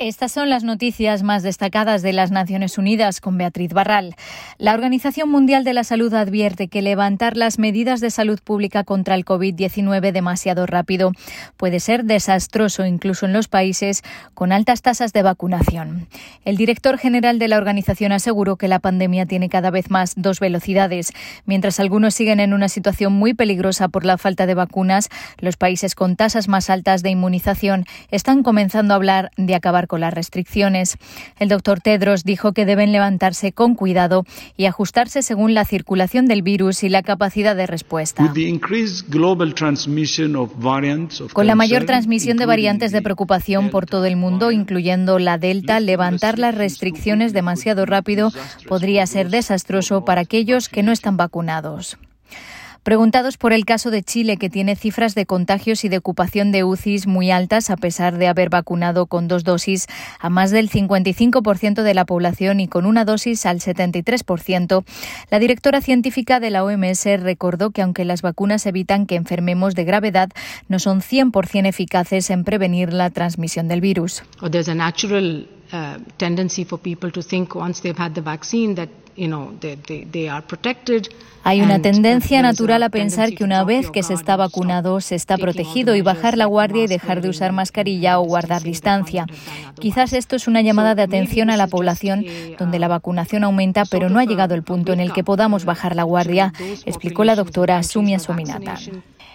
Estas son las noticias más destacadas de las Naciones Unidas con Beatriz Barral. La Organización Mundial de la Salud advierte que levantar las medidas de salud pública contra el COVID-19 demasiado rápido puede ser desastroso incluso en los países con altas tasas de vacunación. El director general de la organización aseguró que la pandemia tiene cada vez más dos velocidades. Mientras algunos siguen en una situación muy peligrosa por la falta de vacunas, los países con tasas más altas de inmunización están comenzando a hablar de acabar con las restricciones. El doctor Tedros dijo que deben levantarse con cuidado y ajustarse según la circulación del virus y la capacidad de respuesta. Con la mayor transmisión de variantes de preocupación por todo el mundo, incluyendo la Delta, levantar las restricciones demasiado rápido podría ser desastroso para aquellos que no están vacunados. Preguntados por el caso de Chile, que tiene cifras de contagios y de ocupación de UCIs muy altas, a pesar de haber vacunado con dos dosis a más del 55% de la población y con una dosis al 73%, la directora científica de la OMS recordó que aunque las vacunas evitan que enfermemos de gravedad, no son 100% eficaces en prevenir la transmisión del virus. Hay una tendencia natural a pensar que una vez que se está vacunado se está protegido y bajar la guardia y dejar de usar mascarilla o guardar distancia. Quizás esto es una llamada de atención a la población donde la vacunación aumenta, pero no ha llegado el punto en el que podamos bajar la guardia, explicó la doctora Sumia Sominata.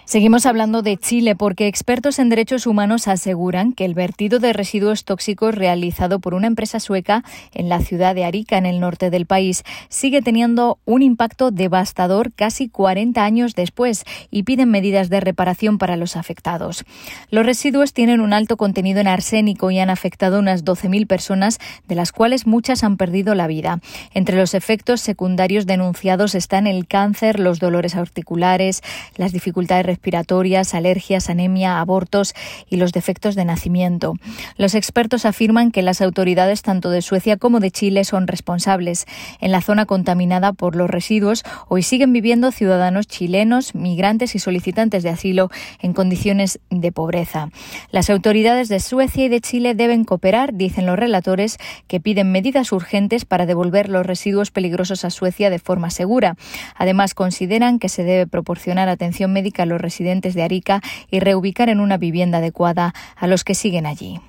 Seguimos hablando de Chile porque expertos en derechos humanos aseguran que el vertido de residuos tóxicos realizado por una empresa sueca en la ciudad de Arica, en el norte del país, sigue teniendo un impacto devastador casi 40 años después y piden medidas de reparación para los afectados. Los residuos tienen un alto contenido en arsénico y han afectado a unas 12.000 personas, de las cuales muchas han perdido la vida. Entre los efectos secundarios denunciados están el cáncer, los dolores articulares, las dificultades respiratorias, alergias, anemia, abortos y los defectos de nacimiento. Los expertos afirman que las autoridades tanto de Suecia como de Chile son responsables. En la zona contaminada por los residuos hoy siguen viviendo ciudadanos chilenos, migrantes y solicitantes de asilo en condiciones de pobreza. Las autoridades de Suecia y de Chile deben cooperar, dicen los relatores, que piden medidas urgentes para devolver los residuos peligrosos a Suecia de forma segura. Además, consideran que se debe proporcionar atención médica a los residentes de Arica y reubicar en una vivienda adecuada a los que siguen allí.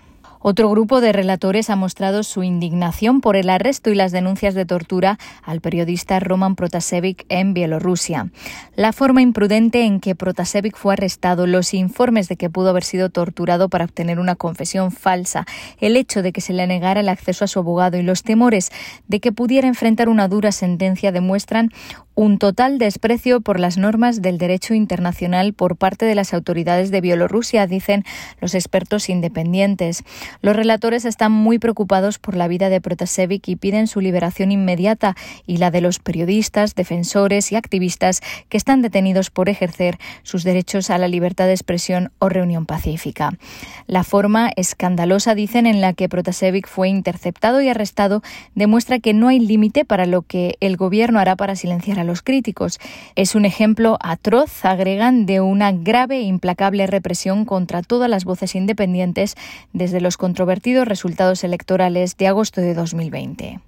Otro grupo de relatores ha mostrado su indignación por el arresto y las denuncias de tortura al periodista Roman Protasevich en Bielorrusia. La forma imprudente en que Protasevich fue arrestado, los informes de que pudo haber sido torturado para obtener una confesión falsa, el hecho de que se le negara el acceso a su abogado y los temores de que pudiera enfrentar una dura sentencia demuestran un total desprecio por las normas del derecho internacional por parte de las autoridades de Bielorrusia, dicen los expertos independientes. Los relatores están muy preocupados por la vida de Protasevich y piden su liberación inmediata y la de los periodistas, defensores y activistas que están detenidos por ejercer sus derechos a la libertad de expresión o reunión pacífica. La forma escandalosa, dicen, en la que Protasevich fue interceptado y arrestado demuestra que no hay límite para lo que el gobierno hará para silenciar a los críticos. Es un ejemplo atroz, agregan, de una grave e implacable represión contra todas las voces independientes desde los controvertidos resultados electorales de agosto de 2020.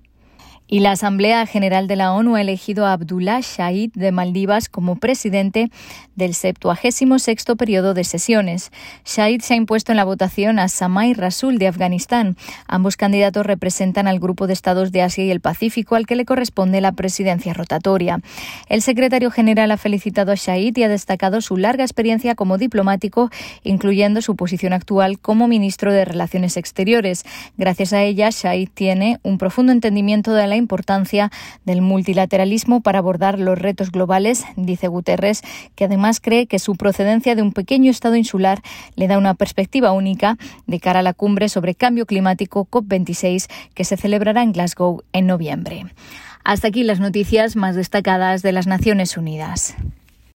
Y la Asamblea General de la ONU ha elegido a Abdullah Shahid de Maldivas como presidente del 76 periodo de sesiones. Shahid se ha impuesto en la votación a Samay Rasul de Afganistán. Ambos candidatos representan al grupo de estados de Asia y el Pacífico al que le corresponde la presidencia rotatoria. El secretario general ha felicitado a Shahid y ha destacado su larga experiencia como diplomático, incluyendo su posición actual como ministro de Relaciones Exteriores. Gracias a ella, Shahid tiene un profundo entendimiento de la importancia del multilateralismo para abordar los retos globales, dice Guterres, que además cree que su procedencia de un pequeño estado insular le da una perspectiva única de cara a la cumbre sobre cambio climático COP26 que se celebrará en Glasgow en noviembre. Hasta aquí las noticias más destacadas de las Naciones Unidas.